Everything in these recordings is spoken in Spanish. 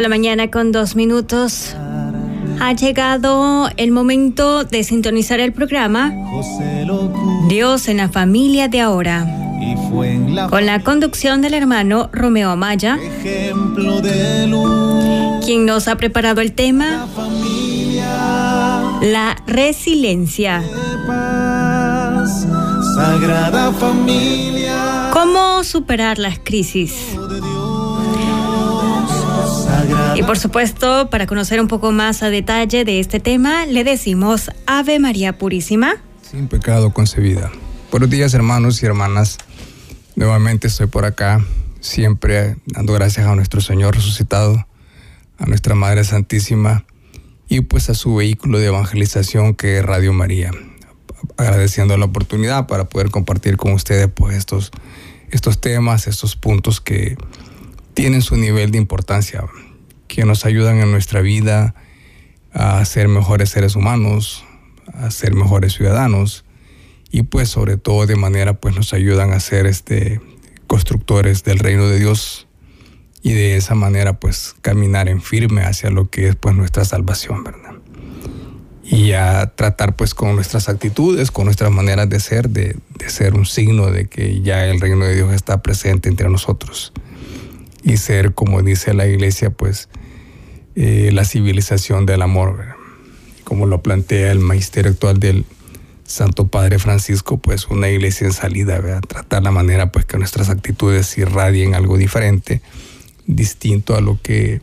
De la mañana con dos minutos. Ha llegado el momento de sintonizar el programa Dios en la familia de ahora. Con la conducción del hermano Romeo Amaya, quien nos ha preparado el tema La resiliencia. Sagrada familia. ¿Cómo superar las crisis? Y por supuesto, para conocer un poco más a detalle de este tema, le decimos Ave María Purísima. Sin pecado concebida. Buenos días hermanos y hermanas. Nuevamente estoy por acá, siempre dando gracias a nuestro Señor resucitado, a nuestra Madre Santísima y pues a su vehículo de evangelización que es Radio María. Agradeciendo la oportunidad para poder compartir con ustedes pues estos, estos temas, estos puntos que tienen su nivel de importancia que nos ayudan en nuestra vida a ser mejores seres humanos, a ser mejores ciudadanos y pues sobre todo de manera pues nos ayudan a ser este constructores del reino de Dios y de esa manera pues caminar en firme hacia lo que es pues nuestra salvación, ¿verdad? Y a tratar pues con nuestras actitudes, con nuestras maneras de ser, de, de ser un signo de que ya el reino de Dios está presente entre nosotros y ser, como dice la iglesia, pues eh, la civilización del amor, como lo plantea el magisterio actual del Santo Padre Francisco, pues una iglesia en salida, tratar la manera pues que nuestras actitudes irradien algo diferente, distinto a lo que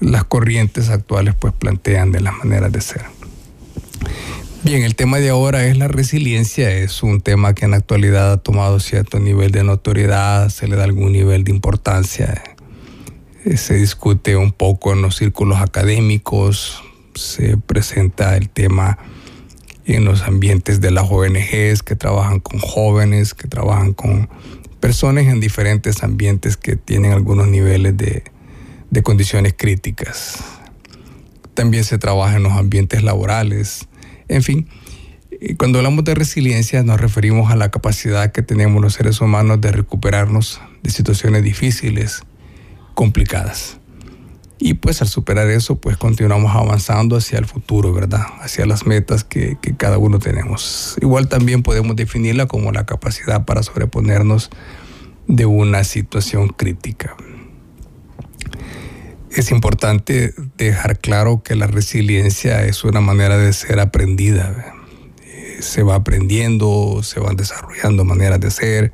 las corrientes actuales pues plantean de las maneras de ser. Bien, el tema de ahora es la resiliencia, es un tema que en la actualidad ha tomado cierto nivel de notoriedad, se le da algún nivel de importancia se discute un poco en los círculos académicos, se presenta el tema en los ambientes de las ONGs que trabajan con jóvenes, que trabajan con personas en diferentes ambientes que tienen algunos niveles de, de condiciones críticas. También se trabaja en los ambientes laborales. En fin, cuando hablamos de resiliencia nos referimos a la capacidad que tenemos los seres humanos de recuperarnos de situaciones difíciles, complicadas. Y pues al superar eso, pues continuamos avanzando hacia el futuro, ¿verdad? Hacia las metas que, que, cada uno tenemos. Igual también podemos definirla como la capacidad para sobreponernos de una situación crítica. Es importante dejar claro que la resiliencia es una manera de ser aprendida. Se va aprendiendo, se van desarrollando maneras de ser,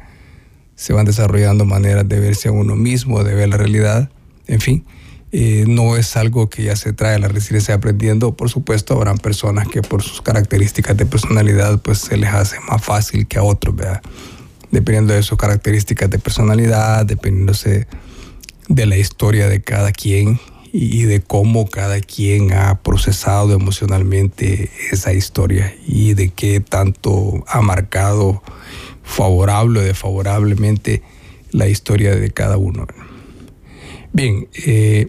se van desarrollando maneras de verse a uno mismo, de ver la realidad, en fin. Eh, no es algo que ya se trae la resiliencia aprendiendo. Por supuesto, habrán personas que por sus características de personalidad, pues se les hace más fácil que a otros, ¿verdad? Dependiendo de sus características de personalidad, dependiéndose de la historia de cada quien y de cómo cada quien ha procesado emocionalmente esa historia y de qué tanto ha marcado favorable o desfavorablemente la historia de cada uno. Bien, eh,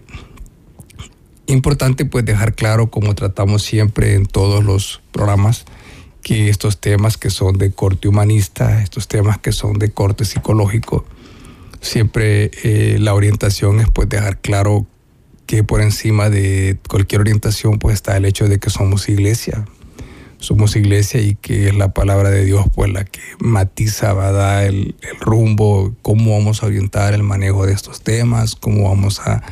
importante pues dejar claro, como tratamos siempre en todos los programas, que estos temas que son de corte humanista, estos temas que son de corte psicológico, siempre eh, la orientación es pues dejar claro que por encima de cualquier orientación pues está el hecho de que somos iglesia, somos iglesia y que es la palabra de Dios pues la que matiza, va a dar el, el, rumbo, cómo vamos a orientar el manejo de estos temas, cómo vamos a,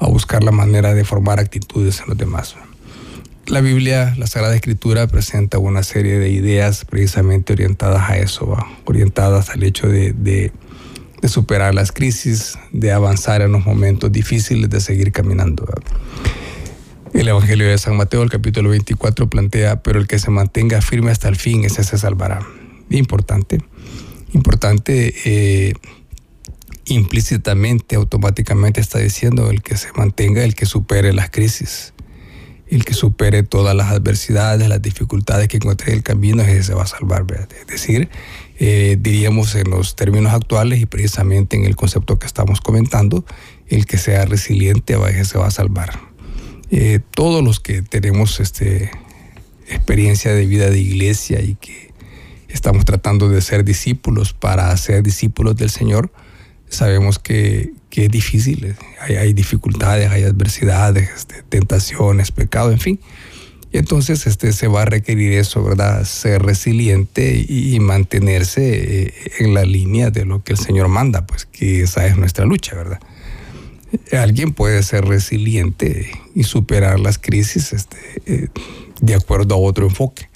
a, buscar la manera de formar actitudes en los demás. La Biblia, la Sagrada Escritura, presenta una serie de ideas precisamente orientadas a eso, ¿va? orientadas al hecho de, de, de, superar las crisis, de avanzar en los momentos difíciles, de seguir caminando. ¿va? El Evangelio de San Mateo, el capítulo 24, plantea, pero el que se mantenga firme hasta el fin, ese se salvará. Importante, importante eh, implícitamente, automáticamente está diciendo el que se mantenga, el que supere las crisis, el que supere todas las adversidades, las dificultades que encuentre en el camino, ese se va a salvar. Es decir, eh, diríamos en los términos actuales y precisamente en el concepto que estamos comentando, el que sea resiliente ese se va a salvar. Eh, todos los que tenemos este, experiencia de vida de iglesia y que estamos tratando de ser discípulos para ser discípulos del Señor, sabemos que, es difícil, hay, dificultades, hay adversidades, este, tentaciones, pecado, en fin. Entonces este, se va a requerir eso, ¿verdad? Ser resiliente y, mantenerse eh, en la línea de lo que el Señor manda, pues que esa es nuestra lucha, ¿verdad? Alguien puede ser resiliente y superar las crisis este, eh, de acuerdo a otro enfoque,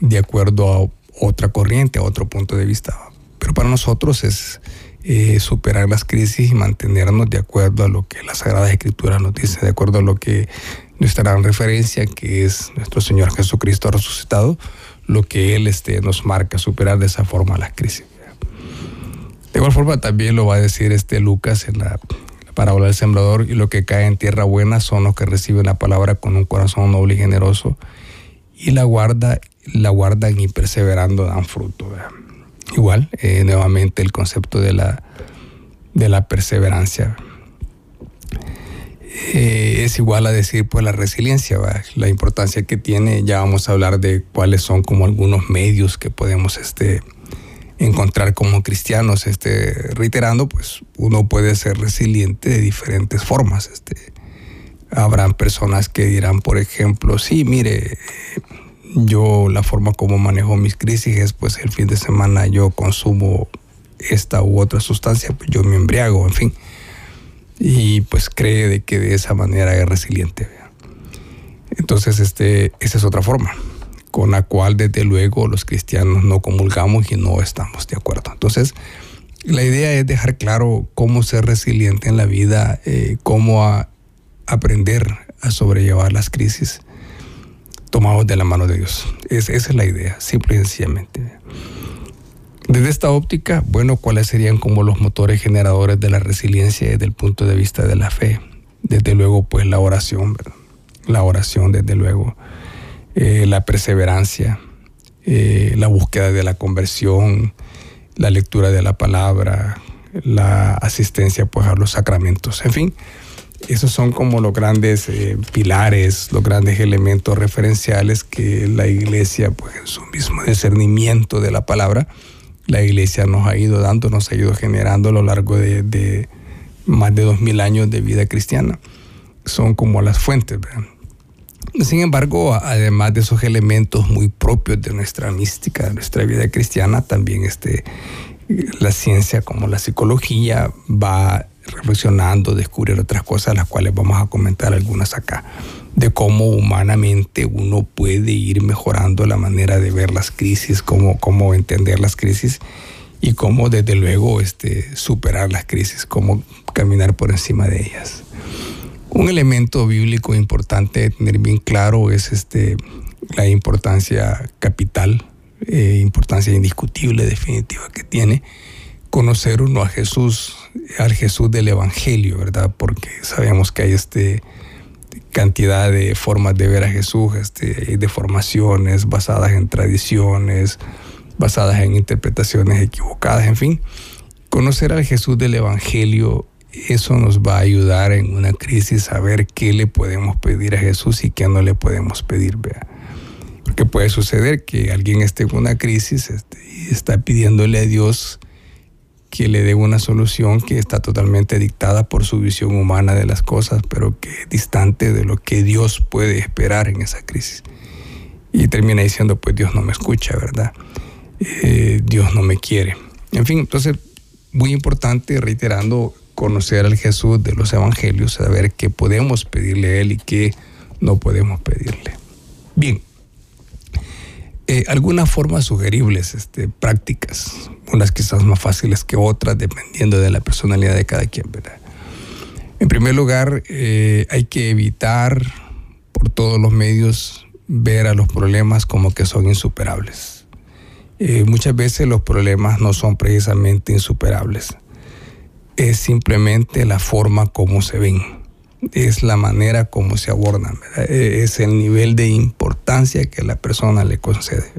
de acuerdo a otra corriente, a otro punto de vista. Pero para nosotros es eh, superar las crisis y mantenernos de acuerdo a lo que la Sagrada Escritura nos dice, de acuerdo a lo que nuestra gran referencia, que es nuestro Señor Jesucristo resucitado, lo que Él este, nos marca, superar de esa forma las crisis. De igual forma también lo va a decir este Lucas en la, la parábola del sembrador, y lo que cae en tierra buena son los que reciben la palabra con un corazón noble y generoso, y la guarda, la guardan y perseverando dan fruto. Igual, eh, nuevamente el concepto de la, de la perseverancia. Eh, es igual a decir pues la resiliencia, la importancia que tiene, ya vamos a hablar de cuáles son como algunos medios que podemos este, encontrar como cristianos, este, reiterando, pues uno puede ser resiliente de diferentes formas. Este, habrán personas que dirán, por ejemplo, sí, mire, yo la forma como manejo mis crisis es pues el fin de semana yo consumo esta u otra sustancia, pues yo me embriago, en fin. Y pues cree de que de esa manera es resiliente. Entonces, este, esa es otra forma con la cual desde luego los cristianos no comulgamos y no estamos de acuerdo. Entonces, la idea es dejar claro cómo ser resiliente en la vida, eh, cómo aprender a sobrellevar las crisis tomados de la mano de Dios. esa es la idea, simple y sencillamente. Desde esta óptica, bueno, ¿cuáles serían como los motores generadores de la resiliencia desde el punto de vista de la fe? Desde luego, pues la oración, La oración, desde luego. Eh, la perseverancia, eh, la búsqueda de la conversión, la lectura de la palabra, la asistencia pues a los sacramentos, en fin esos son como los grandes eh, pilares, los grandes elementos referenciales que la iglesia, pues en su mismo discernimiento de la palabra, la iglesia nos ha ido dando, nos ha ido generando a lo largo de, más de dos mil años de vida cristiana. Son como las fuentes, Sin embargo, además de esos elementos muy propios de nuestra mística, de nuestra vida cristiana, también este, la ciencia como la psicología va reflexionando, descubrir otras cosas, las cuales vamos a comentar algunas acá, de cómo humanamente uno puede ir mejorando la manera de ver las crisis, cómo, cómo entender las crisis y cómo desde luego este, superar las crisis, cómo caminar por encima de ellas. Un elemento bíblico importante de tener bien claro es este, la importancia capital, eh, importancia indiscutible, definitiva que tiene conocer uno a Jesús, al Jesús del Evangelio, ¿verdad? Porque sabemos que hay este cantidad de formas de ver a Jesús, este, de formaciones basadas en tradiciones, basadas en interpretaciones equivocadas, en fin. Conocer al Jesús del Evangelio, eso nos va a ayudar en una crisis a ver qué le podemos pedir a Jesús y qué no le podemos pedir, ¿verdad? Porque puede suceder que alguien esté en una crisis este, y está pidiéndole a Dios que le dé una solución que está totalmente dictada por su visión humana de las cosas, pero que es distante de lo que Dios puede esperar en esa crisis. Y termina diciendo, pues Dios no me escucha, ¿verdad? Eh, Dios no me quiere. En fin, entonces, muy importante, reiterando, conocer al Jesús de los Evangelios, saber qué podemos pedirle a Él y qué no podemos pedirle. Bien. Eh, algunas formas sugeribles, este, prácticas, unas quizás más fáciles que otras, dependiendo de la personalidad de cada quien, ¿verdad? En primer lugar, eh, hay que evitar por todos los medios ver a los problemas como que son insuperables. Eh, muchas veces los problemas no son precisamente insuperables. Es simplemente la forma como se ven, es la manera como se abordan, e, es el nivel de importancia que la persona le concede.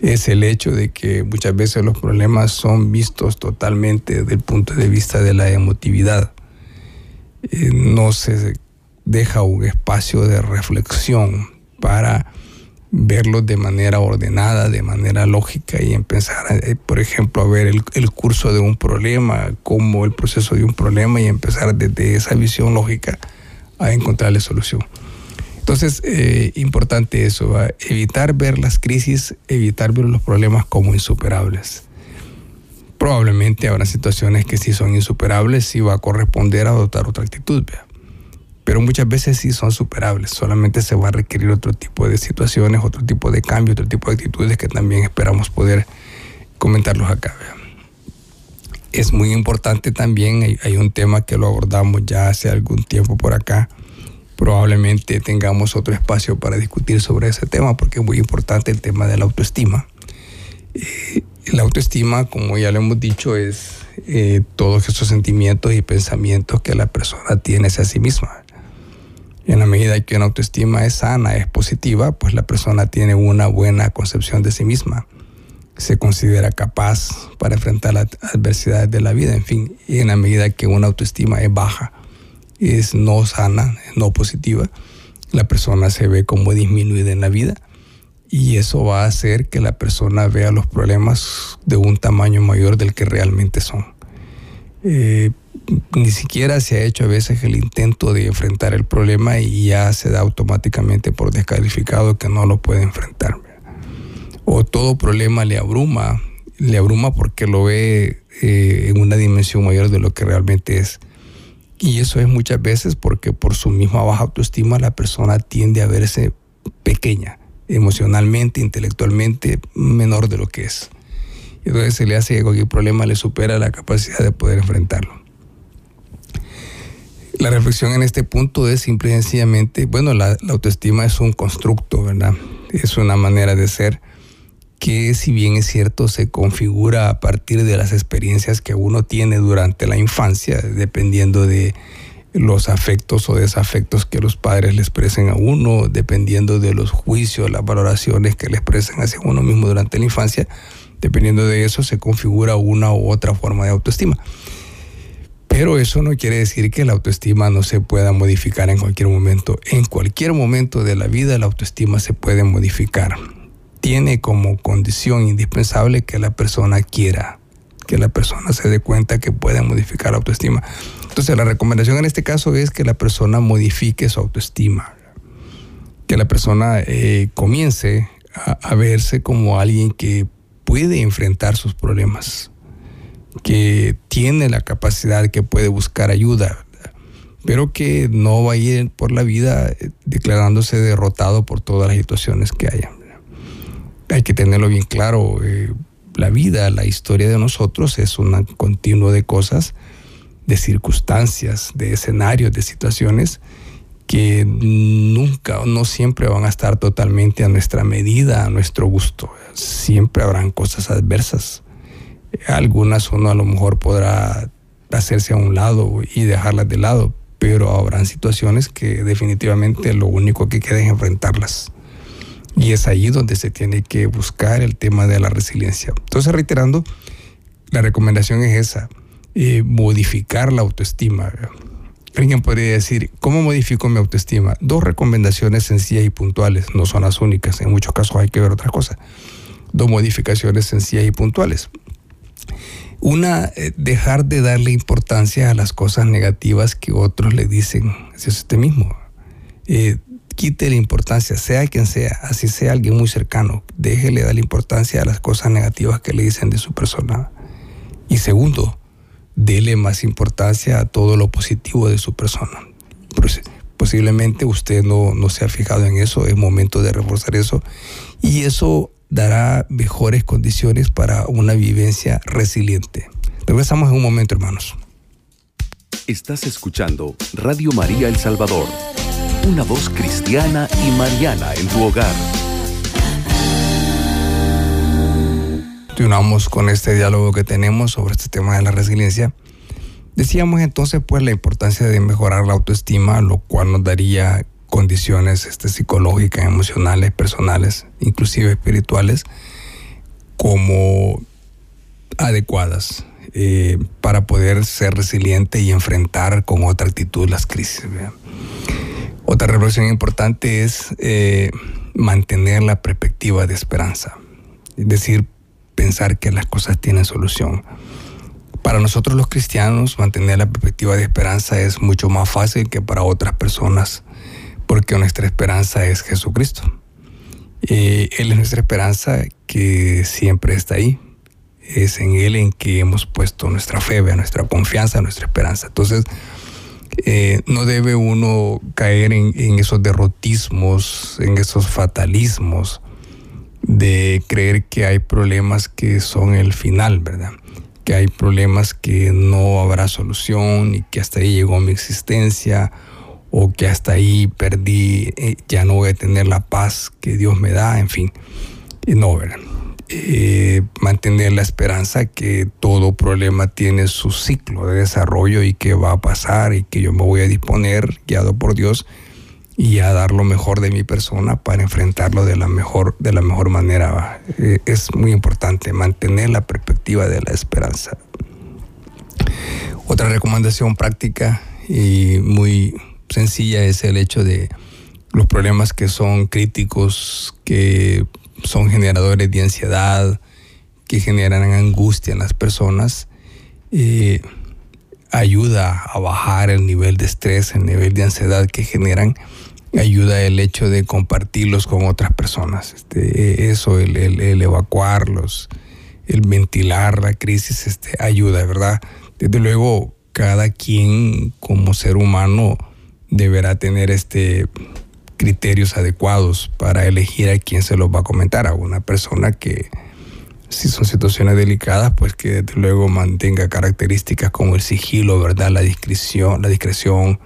Es el hecho de que muchas veces los problemas son vistos totalmente desde el punto de vista de la emotividad. Eh, no se deja un espacio de reflexión para verlos de manera ordenada, de manera lógica y empezar, eh, por ejemplo, a ver el, curso de un problema, como el proceso de un problema y empezar desde esa visión lógica a encontrarle solución. Entonces, eh, importante eso, evitar ver las crisis, evitar ver los problemas como insuperables. Probablemente habrá situaciones que sí son insuperables y va a corresponder a adoptar otra actitud. Pero muchas veces sí son superables. Solamente se va a requerir otro tipo de situaciones, otro tipo de cambios, otro tipo de actitudes que también esperamos poder comentarlos acá. Es muy importante también, hay, un tema que lo abordamos ya hace algún tiempo por acá. Probablemente tengamos otro espacio para discutir sobre ese tema porque es muy importante el tema de la autoestima. Eh, la autoestima, como ya lo hemos dicho, es eh, todos esos sentimientos y pensamientos que la persona tiene hacia sí misma en la medida que una autoestima es sana, es positiva, pues la persona tiene una buena concepción de sí misma. Se considera capaz para enfrentar las adversidades de la vida, en fin. En la medida que una autoestima es baja, es no sana, no positiva, la persona se ve como disminuida en la vida. Y eso va a hacer que la persona vea los problemas de un tamaño mayor del que realmente son. Eh, ni siquiera se ha hecho a veces el intento de enfrentar el problema y ya se da automáticamente por descalificado que no lo puede enfrentar. O todo problema le abruma, le abruma porque lo ve eh, en una dimensión mayor de lo que realmente es. Y eso es muchas veces porque por su misma baja autoestima la persona tiende a verse pequeña, emocionalmente, intelectualmente, menor de lo que es. Entonces se le hace que cualquier problema le supera la capacidad de poder enfrentarlo. La reflexión en este punto es simple y sencillamente, bueno, la, autoestima es un constructo, ¿verdad? Es una manera de ser que si bien es cierto se configura a partir de las experiencias que uno tiene durante la infancia, dependiendo de los afectos o desafectos que los padres le expresen a uno, dependiendo de los juicios, las valoraciones que le expresen hacia uno mismo durante la infancia, dependiendo de eso se configura una u otra forma de autoestima. Pero eso no quiere decir que la autoestima no se pueda modificar en cualquier momento. En cualquier momento de la vida la autoestima se puede modificar. Tiene como condición indispensable que la persona quiera, que la persona se dé cuenta que puede modificar la autoestima. Entonces la recomendación en este caso es que la persona modifique su autoestima, que la persona eh, comience a verse como alguien que puede enfrentar sus problemas que tiene la capacidad, que puede buscar ayuda, pero que no va a ir por la vida eh, declarándose derrotado por todas las situaciones que haya. Hay que tenerlo bien claro, eh, la vida, la historia de nosotros es un continuo de cosas, de circunstancias, de escenarios, de situaciones que nunca no siempre van a estar totalmente a nuestra medida, a nuestro gusto. Siempre habrán cosas adversas algunas uno a lo mejor podrá hacerse a un lado y dejarlas de lado, pero habrán situaciones que definitivamente lo único que queda es enfrentarlas. Y es ahí donde se tiene que buscar el tema de la resiliencia. Entonces, reiterando, la recomendación es esa, eh, modificar la autoestima. Alguien podría decir, ¿cómo modifico mi autoestima? Dos recomendaciones sencillas y puntuales, no son las únicas, en muchos casos hay que ver otra cosa. Dos modificaciones sencillas y puntuales. Una, eh, dejar de darle importancia a las cosas negativas que otros le dicen hacia usted mismo. Eh, quite la importancia, sea quien sea, así sea alguien muy cercano, déjele dar la importancia a las cosas negativas que le dicen de su persona. Y segundo, dele más importancia a todo lo positivo de su persona. Posiblemente usted no, no se ha fijado en eso, es momento de reforzar eso. Y eso dará mejores condiciones para una vivencia resiliente. Regresamos en un momento, hermanos. Estás escuchando Radio María El Salvador, una voz cristiana y mariana en tu hogar. Continuamos con este diálogo que tenemos sobre este tema de la resiliencia. Decíamos entonces pues la importancia de mejorar la autoestima, lo cual nos daría condiciones este, psicológicas, emocionales, personales, inclusive espirituales, como adecuadas eh, para poder ser resiliente y enfrentar con otra actitud las crisis. Otra reflexión importante es eh, mantener la perspectiva de esperanza, es decir, pensar que las cosas tienen solución. Para nosotros los cristianos, mantener la perspectiva de esperanza es mucho más fácil que para otras personas, porque nuestra esperanza es Jesucristo. Eh, él es nuestra esperanza que siempre está ahí. Es en Él en que hemos puesto nuestra fe, nuestra confianza, nuestra esperanza. Entonces, eh, no debe uno caer en, esos derrotismos, en esos fatalismos de creer que hay problemas que son el final, ¿verdad? Que hay problemas que no habrá solución y que hasta ahí llegó mi existencia o que hasta ahí perdí, eh, ya no voy a tener la paz que Dios me da, en fin. No, ¿verdad? Eh, mantener la esperanza que todo problema tiene su ciclo de desarrollo y que va a pasar y que yo me voy a disponer, guiado por Dios, y a dar lo mejor de mi persona para enfrentarlo de la mejor, de la mejor manera. Eh, es muy importante mantener la perspectiva de la esperanza. Otra recomendación práctica y muy sencilla es el hecho de los problemas que son críticos, que son generadores de ansiedad, que generan angustia en las personas, eh, ayuda a bajar el nivel de estrés, el nivel de ansiedad que generan, ayuda el hecho de compartirlos con otras personas. Este, eso, el, el, evacuarlos, el ventilar la crisis, este, ayuda, ¿verdad? Desde luego, cada quien como ser humano deberá tener este criterios adecuados para elegir a quién se los va a comentar, a una persona que, si son situaciones delicadas, pues que desde luego mantenga características como el sigilo, ¿verdad? La discreción, la discreción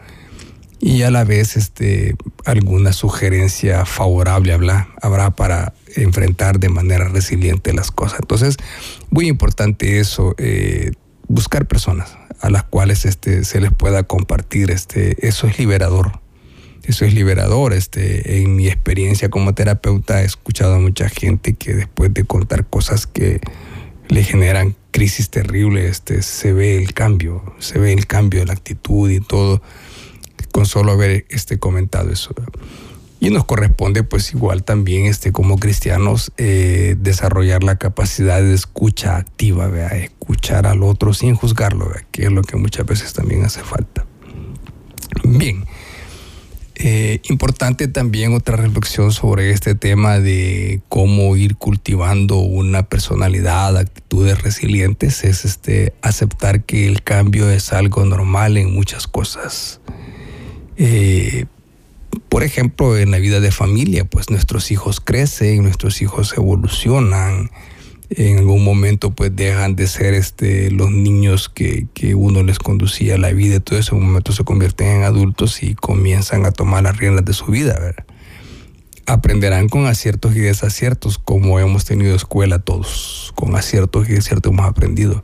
y a la vez este, alguna sugerencia favorable habrá, habrá para enfrentar de manera resiliente las cosas. Entonces, muy importante eso, eh, buscar personas a las cuales este, se les pueda compartir, este, eso es liberador eso es liberador. Este, en mi experiencia como terapeuta he escuchado a mucha gente que después de contar cosas que le generan crisis terribles, este, se ve el cambio, se ve el cambio de la actitud y todo, con solo haber este, comentado eso. Y nos corresponde pues igual también este, como cristianos eh, desarrollar la capacidad de escucha activa, ¿vea? escuchar al otro sin juzgarlo, que es lo que muchas veces también hace falta. Bien, eh, importante también otra reflexión sobre este tema de cómo ir cultivando una personalidad, actitudes resilientes, es este, aceptar que el cambio es algo normal en muchas cosas. Eh, por ejemplo, en la vida de familia, pues nuestros hijos crecen, nuestros hijos evolucionan, en algún momento pues dejan de ser este, los niños que, que uno les conducía a la vida, todo un momento se convierten en adultos y comienzan a tomar las riendas de su vida. Aprenderán con aciertos y desaciertos, como hemos tenido escuela todos, con aciertos y desaciertos hemos aprendido.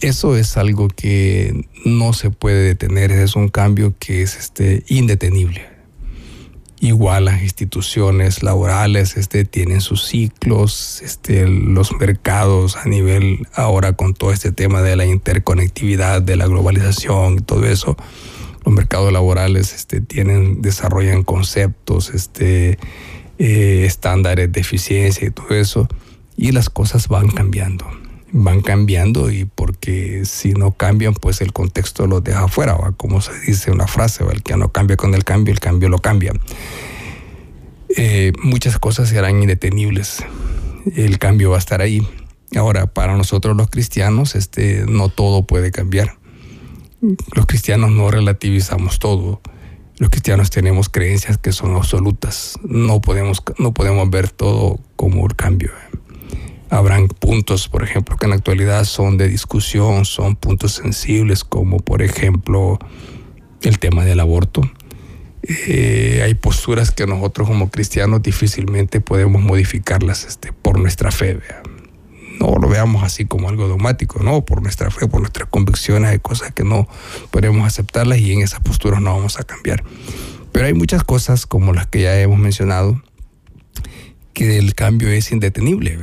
Eso es algo que no se puede detener, es un cambio que es este, indetenible igual las instituciones laborales este, tienen sus ciclos, este, los mercados a nivel ahora con todo este tema de la interconectividad, de la globalización y todo eso, los mercados laborales este, tienen, desarrollan conceptos, este, eh, estándares de eficiencia y todo eso, y las cosas van cambiando van cambiando y porque si no cambian, pues el contexto los deja afuera, ¿va? como se dice una frase, el que no cambia con el cambio, el cambio lo cambia. Eh, muchas cosas serán indetenibles, el cambio va a estar ahí. Ahora, para nosotros los cristianos, este, no todo puede cambiar. Los cristianos no relativizamos todo. Los cristianos tenemos creencias que son absolutas. No podemos, no podemos ver todo como el cambio. Habrán puntos, por ejemplo, que en la actualidad son de discusión, son puntos sensibles, como por ejemplo el tema del aborto. Eh, hay posturas que nosotros como cristianos difícilmente podemos modificarlas este, por nuestra fe. no lo veamos así como algo dogmático, no, por nuestra fe, por nuestras convicciones, hay cosas que no podemos aceptarlas y en esas posturas no vamos a cambiar. Pero hay muchas cosas como las que ya hemos mencionado, que el cambio es indetenible.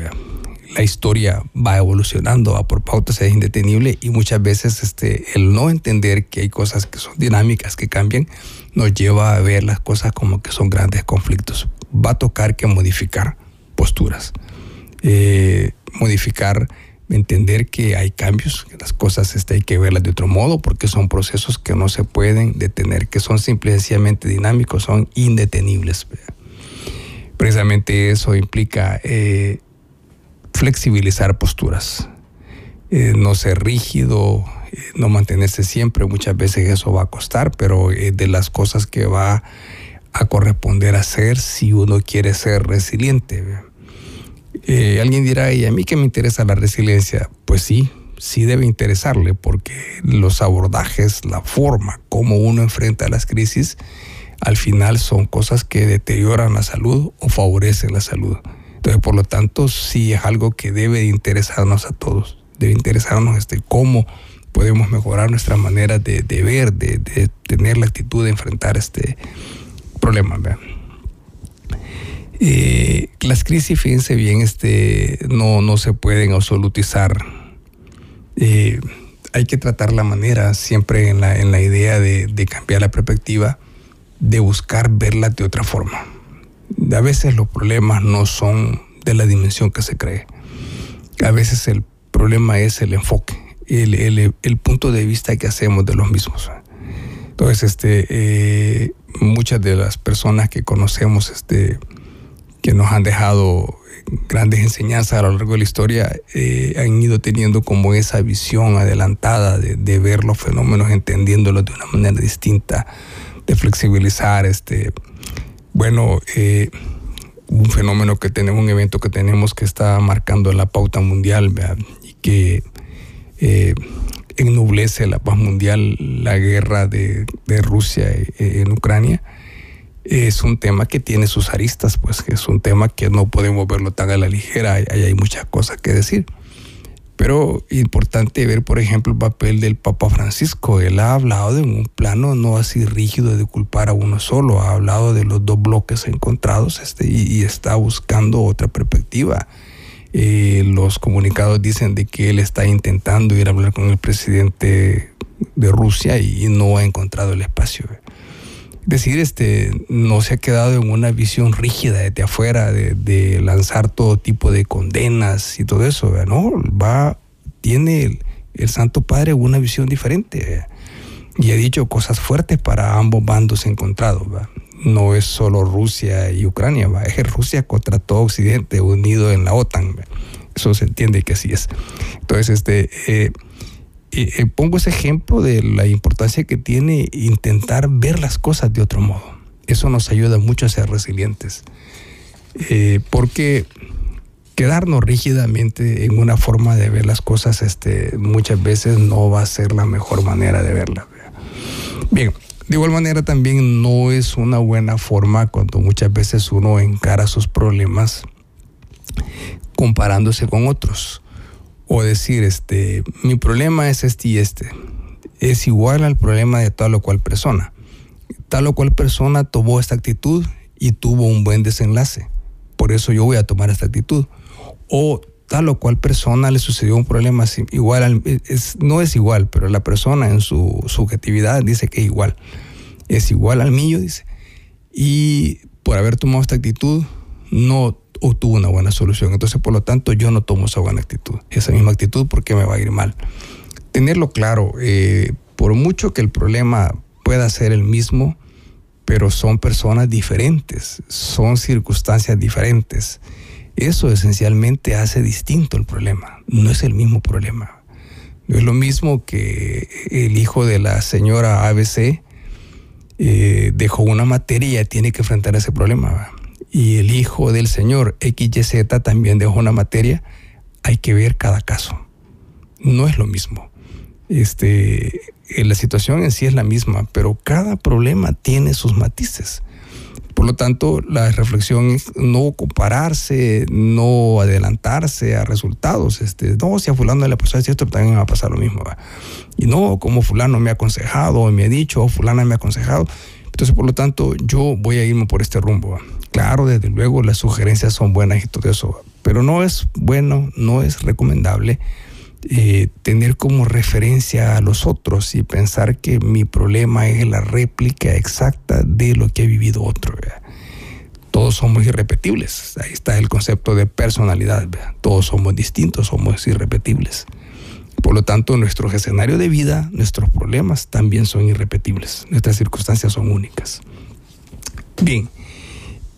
La historia va evolucionando, va por pautas, es indetenible y muchas veces este, el no entender que hay cosas que son dinámicas, que cambian, nos lleva a ver las cosas como que son grandes conflictos. Va a tocar que modificar posturas, eh, modificar, entender que hay cambios, que las cosas este, hay que verlas de otro modo porque son procesos que no se pueden detener, que son simple y sencillamente dinámicos, son indetenibles precisamente eso implica eh, flexibilizar posturas, eh, no ser rígido, eh, no mantenerse siempre, muchas veces eso va a costar, pero de las cosas que va a corresponder hacer si uno quiere ser resiliente. alguien dirá, ¿y a mí qué me interesa la resiliencia? Pues sí, sí debe interesarle porque los abordajes, la forma como uno enfrenta las crisis, al final son cosas que deterioran la salud o favorecen la salud. Entonces, por lo tanto, sí es algo que debe interesarnos a todos. Debe interesarnos este, cómo podemos mejorar nuestra manera de, ver, de, tener la actitud de enfrentar este problema. Eh, las crisis, fíjense bien, este, no, no se pueden absolutizar. Eh, hay que tratar la manera siempre en la, en la idea de, de cambiar la perspectiva de buscar verla de otra forma. A veces los problemas no son de la dimensión que se cree. A veces el problema es el enfoque, el, el, punto de vista que hacemos de los mismos. Entonces, este, eh, muchas de las personas que conocemos, este, que nos han dejado grandes enseñanzas a lo largo de la historia, eh, han ido teniendo como esa visión adelantada de, de ver los fenómenos, entendiéndolos de una manera distinta de flexibilizar, este, bueno, eh, un fenómeno que tenemos, un evento que tenemos que está marcando la pauta mundial y que eh, la paz mundial, la guerra de, Rusia eh, en Ucrania, es un tema que tiene sus aristas, pues que es un tema que no podemos verlo tan a la ligera, hay, hay muchas cosas que decir. Pero importante ver, por ejemplo, el papel del Papa Francisco. Él ha hablado de un plano no así rígido de culpar a uno solo, ha hablado de los dos bloques encontrados este, y, está buscando otra perspectiva. Eh, los comunicados dicen de que él está intentando ir a hablar con el presidente de Rusia y, no ha encontrado el espacio decir, este, no se ha quedado en una visión rígida desde afuera de, lanzar todo tipo de condenas y todo eso, ¿no? Va, tiene el, Santo Padre una visión diferente y ha dicho cosas fuertes para ambos bandos encontrados, No es solo Rusia y Ucrania, ¿va? es Rusia contra todo Occidente unido en la OTAN. Eso se entiende que así es. Entonces, este... Eh, eh, pongo ese ejemplo de la importancia que tiene intentar ver las cosas de otro modo. Eso nos ayuda mucho a ser resilientes. Eh, porque quedarnos rígidamente en una forma de ver las cosas este, muchas veces no va a ser la mejor manera de verlas. Bien, de igual manera también no es una buena forma cuando muchas veces uno encara sus problemas comparándose con otros o decir, este, mi problema es este y este, es igual al problema de tal o cual persona. Tal o cual persona tomó esta actitud y tuvo un buen desenlace. Por eso yo voy a tomar esta actitud. O tal o cual persona le sucedió un problema igual, al, es, no es igual, pero la persona en su subjetividad dice que es igual. Es igual al mío, dice. Y por haber tomado esta actitud, no tuvo una buena solución. Entonces, por lo tanto, yo no tomo esa buena actitud, esa misma actitud porque me va a ir mal. Tenerlo claro, eh, por mucho que el problema pueda ser el mismo, pero son personas diferentes, son circunstancias diferentes. Eso esencialmente hace distinto el problema, no es el mismo problema. No es lo mismo que el hijo de la señora ABC eh, dejó una materia tiene que enfrentar ese problema y el hijo del Señor XYZ también dejó una materia, hay que ver cada caso. No es lo mismo. Este, eh, la situación en sí es la misma, pero cada problema tiene sus matices. Por lo tanto, la reflexión es no compararse, no adelantarse a resultados. Este, no, si a fulano le pasó esto, también va a pasar lo mismo. Y no, como fulano me ha aconsejado, me ha dicho, o fulana me ha aconsejado. Entonces, por lo tanto, yo voy a irme por este rumbo. Claro, desde luego, las sugerencias son buenas y todo eso, pero no es bueno, no es recomendable eh, tener como referencia a los otros y pensar que mi problema es la réplica exacta de lo que ha vivido otro. Todos somos irrepetibles. Ahí está el concepto de personalidad. Todos somos distintos, somos irrepetibles. Por lo tanto, nuestro escenario de vida, nuestros problemas también son irrepetibles. Nuestras circunstancias son únicas. Bien,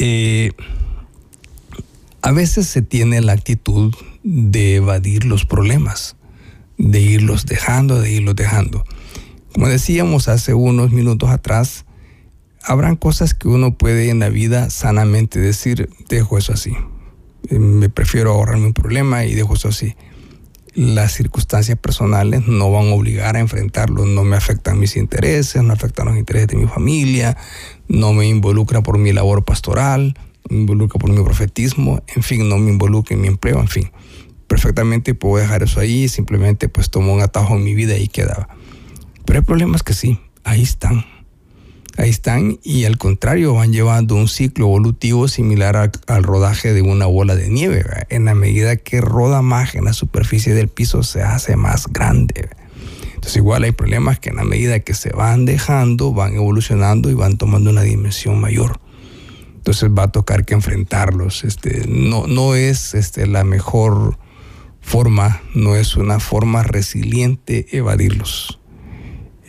eh, a veces se tiene la actitud de evadir los problemas, de irlos dejando, de irlos dejando. Como decíamos hace unos minutos atrás, habrán cosas que uno puede en la vida sanamente decir, dejo eso así. Eh, me prefiero ahorrarme un problema y dejo eso así. Las circunstancias personales no van a obligar a enfrentarlo, no me afectan mis intereses, no afectan los intereses de mi familia, no me involucra por mi labor pastoral, me involucra por mi profetismo, en fin, no me involucra en mi empleo, en fin. Perfectamente puedo dejar eso ahí, simplemente pues tomo un atajo en mi vida y quedaba. Pero hay problemas que sí, ahí están. Ahí están y al contrario van llevando un ciclo evolutivo similar al, rodaje de una bola de nieve. En la medida que roda más en la superficie del piso se hace más grande. Entonces igual hay problemas que en la medida que se van dejando, van evolucionando y van tomando una dimensión mayor. Entonces va a tocar que enfrentarlos. Este, no, no es este, la mejor forma, no es una forma resiliente evadirlos.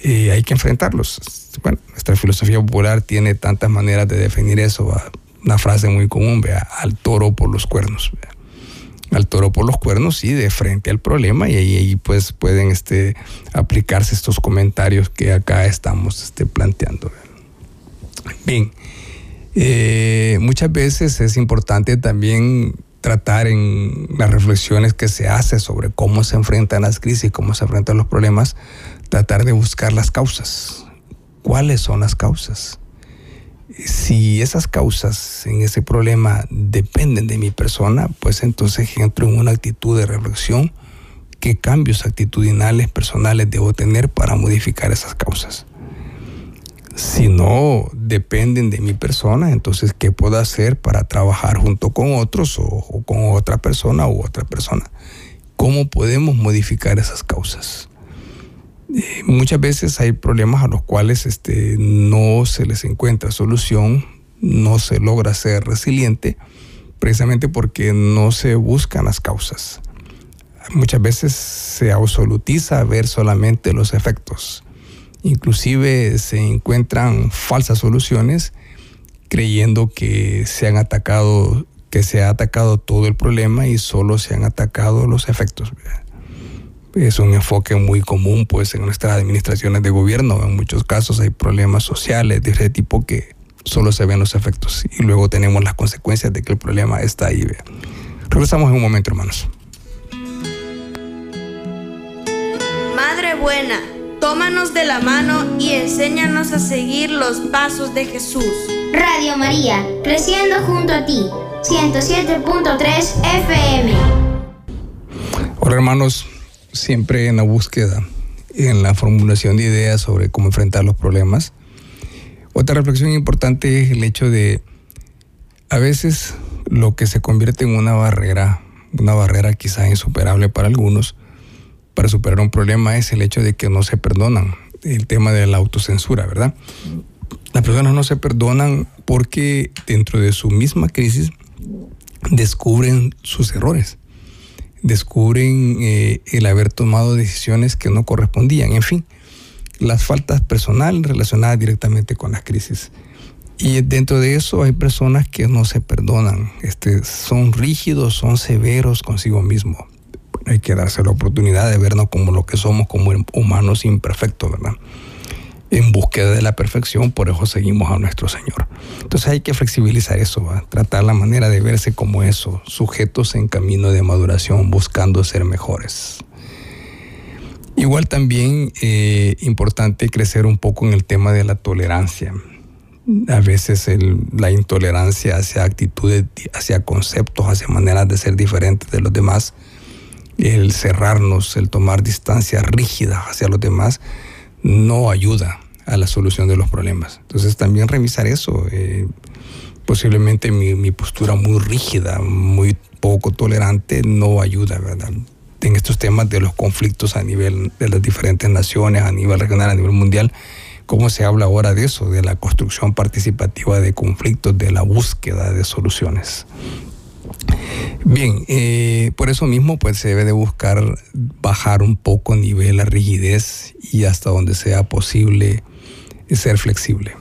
Eh, hay que enfrentarlos. Bueno, nuestra filosofía popular tiene tantas maneras de definir eso. Una frase muy común, vea, al toro por los cuernos. Al toro por los cuernos, y de frente al problema, y ahí, pues pueden este, aplicarse estos comentarios que acá estamos este, planteando. Bien. Eh, muchas veces es importante también tratar en las reflexiones que se hace sobre cómo se enfrentan las crisis, cómo se enfrentan los problemas, tratar de buscar las causas. ¿Cuáles son las causas? Si esas causas en ese problema dependen de mi persona, pues entonces entro en una actitud de reflexión. ¿Qué cambios actitudinales, personales debo tener para modificar esas causas? si no dependen de mi persona, entonces, ¿qué puedo hacer para trabajar junto con otros o, con otra persona u otra persona? ¿Cómo podemos modificar esas causas? Eh, muchas veces hay problemas a los cuales este, no se les encuentra solución, no se logra ser resiliente, precisamente porque no se buscan las causas. Muchas veces se absolutiza ver solamente los efectos Inclusive se encuentran falsas soluciones creyendo que se han atacado, que se ha atacado todo el problema y solo se han atacado los efectos. Es un enfoque muy común pues en nuestras administraciones de gobierno. En muchos casos hay problemas sociales de ese tipo que solo se ven los efectos y luego tenemos las consecuencias de que el problema está ahí. Regresamos en un momento, hermanos. Madre buena Tómanos de la mano y enséñanos a seguir los pasos de Jesús. Radio María, creciendo junto a ti. 107.3 FM. Hola hermanos, siempre en la búsqueda, en la formulación de ideas sobre cómo enfrentar los problemas. Otra reflexión importante es el hecho de a veces lo que se convierte en una barrera, una barrera quizá insuperable para algunos, para superar un problema es el hecho de que no se perdonan, el tema de la autocensura, ¿verdad? Las personas no se perdonan porque dentro de su misma crisis descubren sus errores, descubren eh, el haber tomado decisiones que no correspondían, en fin, las faltas personales relacionadas directamente con la crisis. Y dentro de eso hay personas que no se perdonan, este, son rígidos, son severos consigo mismo hay que darse la oportunidad de vernos como lo que somos, como humanos imperfectos, ¿verdad? En búsqueda de la perfección, por eso seguimos a nuestro Señor. Entonces hay que flexibilizar eso, tratar la manera de verse como eso, sujetos en camino de maduración, buscando ser mejores. Igual también eh, importante crecer un poco en el tema de la tolerancia. a veces la intolerancia hacia actitudes, hacia conceptos, hacia maneras de ser diferentes de los demás, el cerrarnos, el tomar distancias rígidas hacia los demás, no ayuda a la solución de los problemas. Entonces también revisar eso. Eh, posiblemente mi, mi, postura muy rígida, muy poco tolerante, no ayuda, ¿verdad? En estos temas de los conflictos a nivel de las diferentes naciones, a nivel regional, a nivel mundial, ¿cómo se habla ahora de eso? De la construcción participativa de conflictos, de la búsqueda de soluciones. Bien, eh, por eso mismo pues se debe de buscar bajar un poco nivel la rigidez y hasta donde sea posible ser flexible.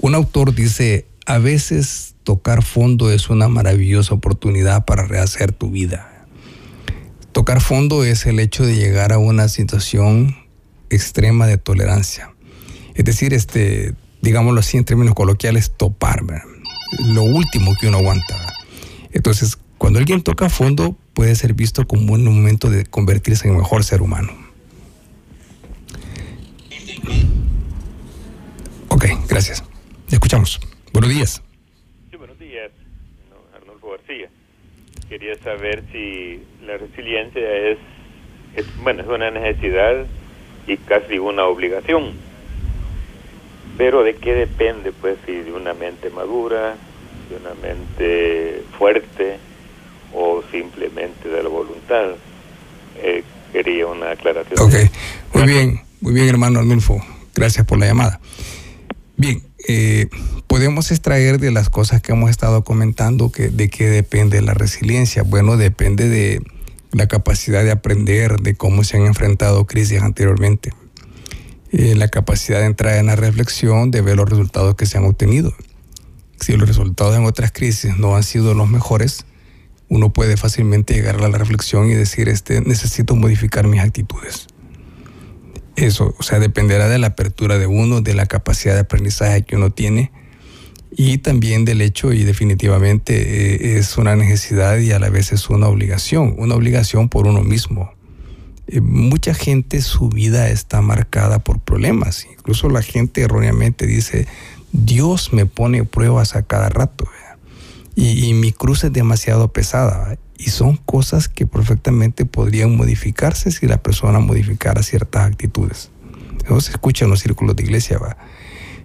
Un autor dice, a veces tocar fondo es una maravillosa oportunidad para rehacer tu vida. Tocar fondo es el hecho de llegar a una situación extrema de tolerancia. Es decir, este, digámoslo así en términos coloquiales, topar, lo último que uno aguanta. Entonces, cuando alguien toca fondo, puede ser visto como un momento de convertirse en un mejor ser humano. Ok, gracias. Escuchamos. Buenos días. Sí, buenos días, Arnulfo García. Quería saber si la resiliencia es, bueno, es una necesidad y casi una obligación. Pero ¿de qué depende, pues, si de una mente madura, de una mente fuerte o simplemente de la voluntad? Eh, quería una aclaración. Ok, muy bien, muy bien, hermano Arnulfo. Gracias por la llamada. Bien, eh, podemos extraer de las cosas que hemos estado comentando que, de qué depende la resiliencia. Bueno, depende de la capacidad de aprender, de cómo se han enfrentado crisis anteriormente, eh, la capacidad de entrar en la reflexión, de ver los resultados que se han obtenido. Si los resultados en otras crisis no han sido los mejores, uno puede fácilmente llegar a la reflexión y decir, este, necesito modificar mis actitudes eso, o sea, dependerá de la apertura de uno, de la capacidad de aprendizaje que uno tiene y también del hecho y definitivamente eh, es una necesidad y a la vez es una obligación, una obligación por uno mismo. Eh, mucha gente su vida está marcada por problemas, incluso la gente erróneamente dice, Dios me pone pruebas a cada rato y, y, mi cruz es demasiado pesada y son cosas que perfectamente podrían modificarse si la persona modificara ciertas actitudes. Eso se escucha en los círculos de iglesia.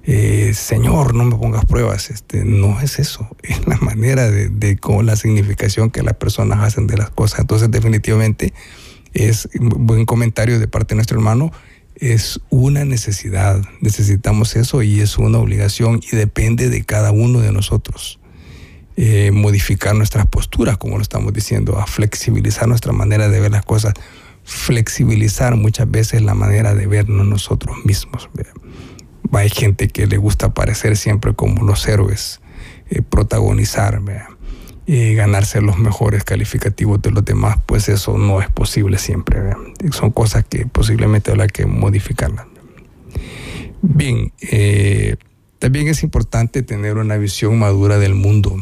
Eh, Señor, no me pongas pruebas. Este, no es eso, es la manera de, de la significación que las personas hacen de las cosas. Entonces, definitivamente, es un buen comentario de parte de nuestro hermano. Es una necesidad, necesitamos eso y es una obligación y depende de cada uno de nosotros. Eh, modificar nuestras posturas, como lo estamos diciendo, a flexibilizar nuestra manera de ver las cosas, flexibilizar muchas veces la manera de vernos nosotros mismos. Hay gente que le gusta parecer siempre como los héroes, eh, protagonizar, y ganarse los mejores calificativos de los demás, pues eso no es posible siempre. Son cosas que posiblemente habrá que modificarlas. Bien, eh, también es importante tener una visión madura del mundo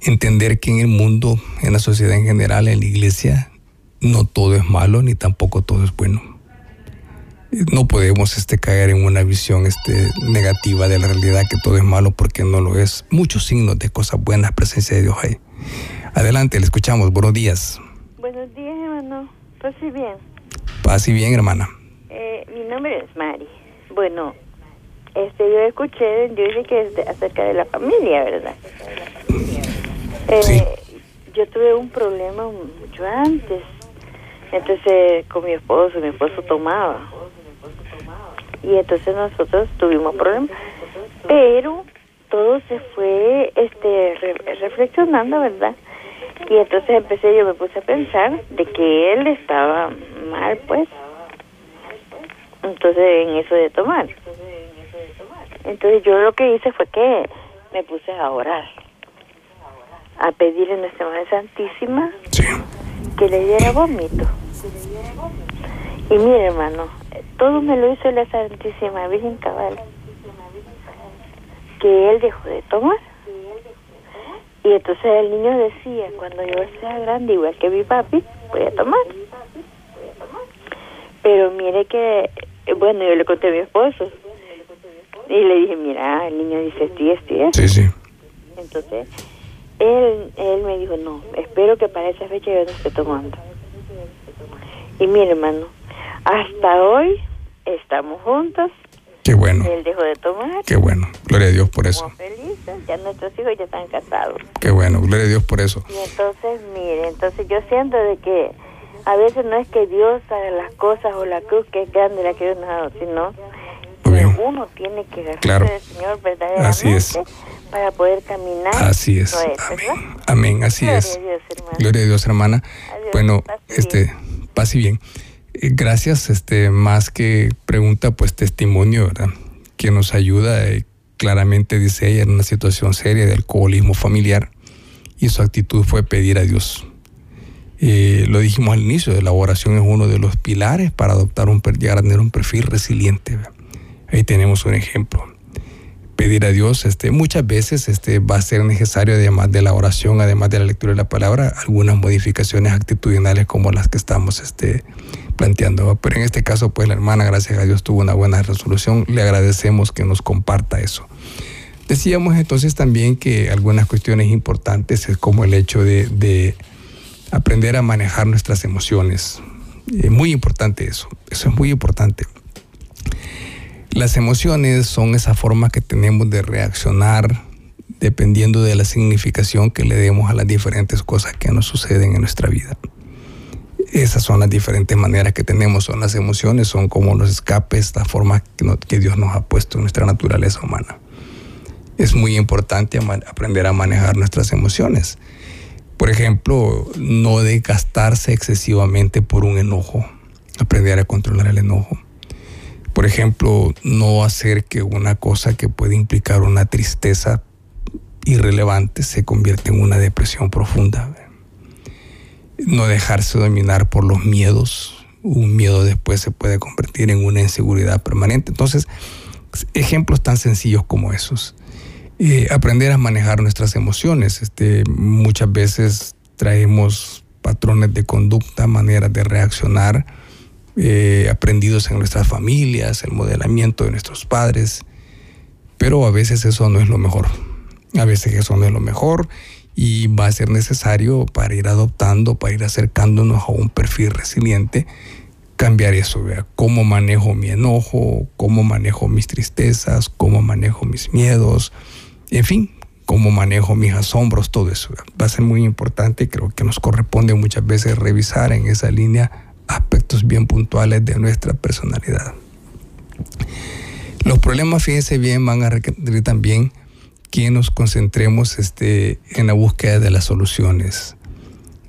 entender que en el mundo, en la sociedad en general, en la iglesia, no todo es malo ni tampoco todo es bueno. No podemos este, caer en una visión este, negativa de la realidad que todo es malo porque no lo es. Muchos signos de cosas buenas, presencia de Dios hay. Adelante, le escuchamos. Buenos días. Buenos días, hermano. Paz y bien. Paz y bien, hermana. Eh, mi nombre es Mari. Bueno, este, yo escuché, yo dije que es acerca de la familia, ¿verdad? Eh, yo tuve un problema mucho antes. Entonces, con mi esposo, mi esposo tomaba. Y entonces nosotros tuvimos problemas. Pero todo se fue este reflexionando, ¿verdad? Y entonces empecé, yo me puse a pensar de que él estaba mal, pues. Entonces, en eso de tomar. Entonces, yo lo que hice fue que me puse a orar a pedirle a Nuestra Madre Santísima que le diera vómito. Y mire, hermano, todo me lo hizo la Santísima Virgen Cabal. Que él dejó de tomar. Y entonces el niño decía, cuando yo sea grande, igual que mi papi, voy a tomar. Pero mire que, bueno, yo le conté a mi esposo. Y le dije, mira, el niño dice esto esto y Sí, sí. Entonces, él, él me dijo, no, espero que para esa fecha yo no esté tomando. Y mire, hermano, hasta hoy estamos juntos. Qué bueno. Él dejó de tomar. Qué bueno. Gloria a Dios por eso. Estamos felices. Ya nuestros hijos ya están casados. Qué bueno. Gloria a Dios por eso. Y entonces, mire, entonces yo siento de que a veces no es que Dios haga las cosas o la cruz que es grande la que Dios nos ha dado, sino que uno tiene que agarrarse Claro. del Señor verdaderamente Así es. para poder caminar. Así es. Es, Amén. Amén. Así Gloria es. a Dios. Gloria a Dios, hermana. Adiós, Bueno, pase este, pase bien. Gracias, este, más que pregunta, pues testimonio, ¿verdad? Que nos ayuda. eh, claramente dice ella en una situación seria de alcoholismo familiar y su actitud fue pedir a Dios. Eh, lo dijimos al inicio, la oración es uno de los pilares para adoptar un, llegar a tener un perfil resiliente. ¿verdad? Ahí tenemos un ejemplo. Pedir a Dios, este, muchas veces este, va a ser necesario, además de la oración, además de la lectura de la palabra, algunas modificaciones actitudinales como las que estamos este, planteando. Pero en este caso, pues la hermana, gracias a Dios, tuvo una buena resolución. Le agradecemos que nos comparta eso. Decíamos entonces también que algunas cuestiones importantes es como el hecho de, de aprender a manejar nuestras emociones. Es muy importante eso, eso es muy importante. Las emociones son esa forma que tenemos de reaccionar dependiendo de la significación que le demos a las diferentes cosas que nos suceden en nuestra vida. Esas son las diferentes maneras que tenemos, son las emociones, son como los escapes, la forma que, que Dios nos ha puesto en nuestra naturaleza humana. Es muy importante aprender a manejar nuestras emociones. Por ejemplo, no desgastarse excesivamente por un enojo, aprender a controlar el enojo. Por ejemplo, no hacer que una cosa que puede implicar una tristeza irrelevante se convierta en una depresión profunda. No dejarse dominar por los miedos. Un miedo después se puede convertir en una inseguridad permanente. Entonces, ejemplos tan sencillos como esos. Eh, aprender a manejar nuestras emociones. Este, muchas veces traemos patrones de conducta, maneras de reaccionar, eh, aprendidos en nuestras familias, el modelamiento de nuestros padres, pero a veces eso no es lo mejor. A veces eso no es lo mejor y va a ser necesario para ir adoptando, para ir acercándonos a un perfil resiliente, cambiar eso, ¿vea? cómo manejo mi enojo, cómo manejo mis tristezas, cómo manejo mis miedos, en fin, cómo manejo mis asombros, todo eso. ¿vea? Va a ser muy importante creo que nos corresponde muchas veces revisar en esa línea aspectos bien puntuales de nuestra personalidad. Los problemas, fíjense bien, van a requerir también que nos concentremos este, en la búsqueda de las soluciones.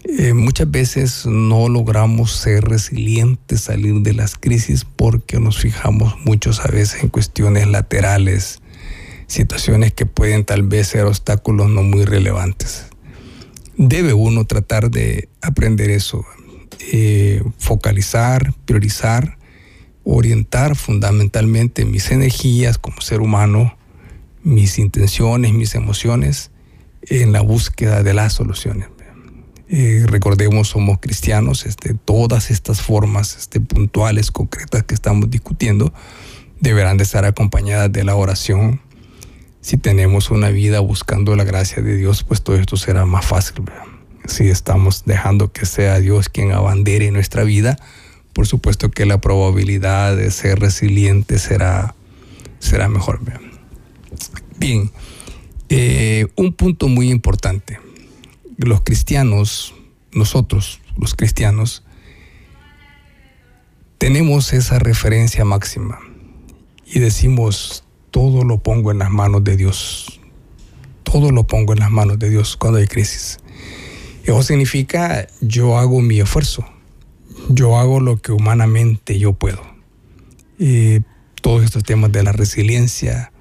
Eh, muchas veces no logramos ser resilientes, salir de las crisis porque nos fijamos muchos a veces en cuestiones laterales, situaciones que pueden tal vez ser obstáculos no muy relevantes. Debe uno tratar de aprender eso, eh, focalizar, priorizar, orientar fundamentalmente mis energías como ser humano, mis intenciones, mis emociones en la búsqueda de las soluciones. Eh, recordemos, somos cristianos, este, todas estas formas este, puntuales, concretas que estamos discutiendo, deberán de estar acompañadas de la oración. Si tenemos una vida buscando la gracia de Dios, pues todo esto será más fácil. ¿verdad? Si estamos dejando que sea Dios quien abandere nuestra vida, por supuesto que la probabilidad de ser resiliente será, será mejor. Bien, eh, un punto muy importante. Los cristianos, nosotros, los cristianos, tenemos esa referencia máxima y decimos, todo lo pongo en las manos de Dios. Todo lo pongo en las manos de Dios cuando hay crisis. Eso significa, yo hago mi esfuerzo. Yo hago lo que humanamente yo puedo. Y todos estos temas de la resiliencia,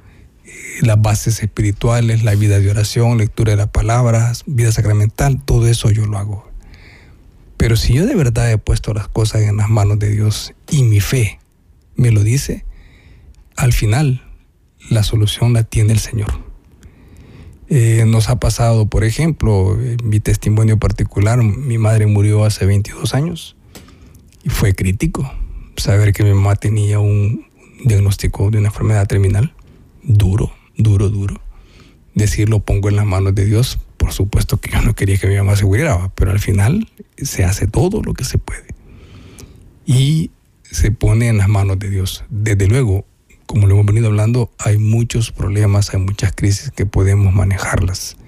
las bases espirituales, la vida de oración, lectura de las palabras, vida sacramental, todo eso yo lo hago. Pero si yo de verdad he puesto las cosas en las manos de Dios y mi fe me lo dice, al final la solución la tiene el Señor. Eh, nos ha pasado, por ejemplo, mi testimonio particular, mi madre murió hace 22 años y fue crítico saber que mi mamá tenía un diagnóstico de una enfermedad terminal duro, duro, duro. Decirlo pongo en las manos de Dios. Por supuesto que yo no quería que mi mamá se muriera, pero al final se hace todo lo que se puede. Y se pone en las manos de Dios. Desde luego, como lo hemos venido hablando, hay muchos problemas, hay muchas crisis que podemos manejarlas.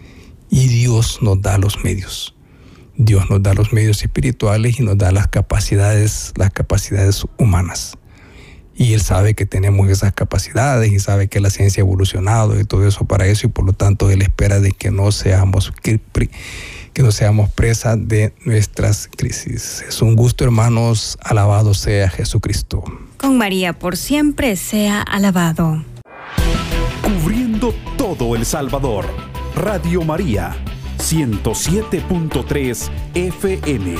Y Dios nos da los medios. Dios nos da los medios espirituales y nos da las capacidades, las capacidades humanas. Y Él sabe que tenemos esas capacidades y sabe que la ciencia ha evolucionado y todo eso para eso y por lo tanto Él espera de que no seamos que no seamos presa de nuestras crisis. Es un gusto, hermanos. Alabado sea Jesucristo. Con María por siempre sea alabado. Cubriendo todo El Salvador. Radio María, 107.3 FM.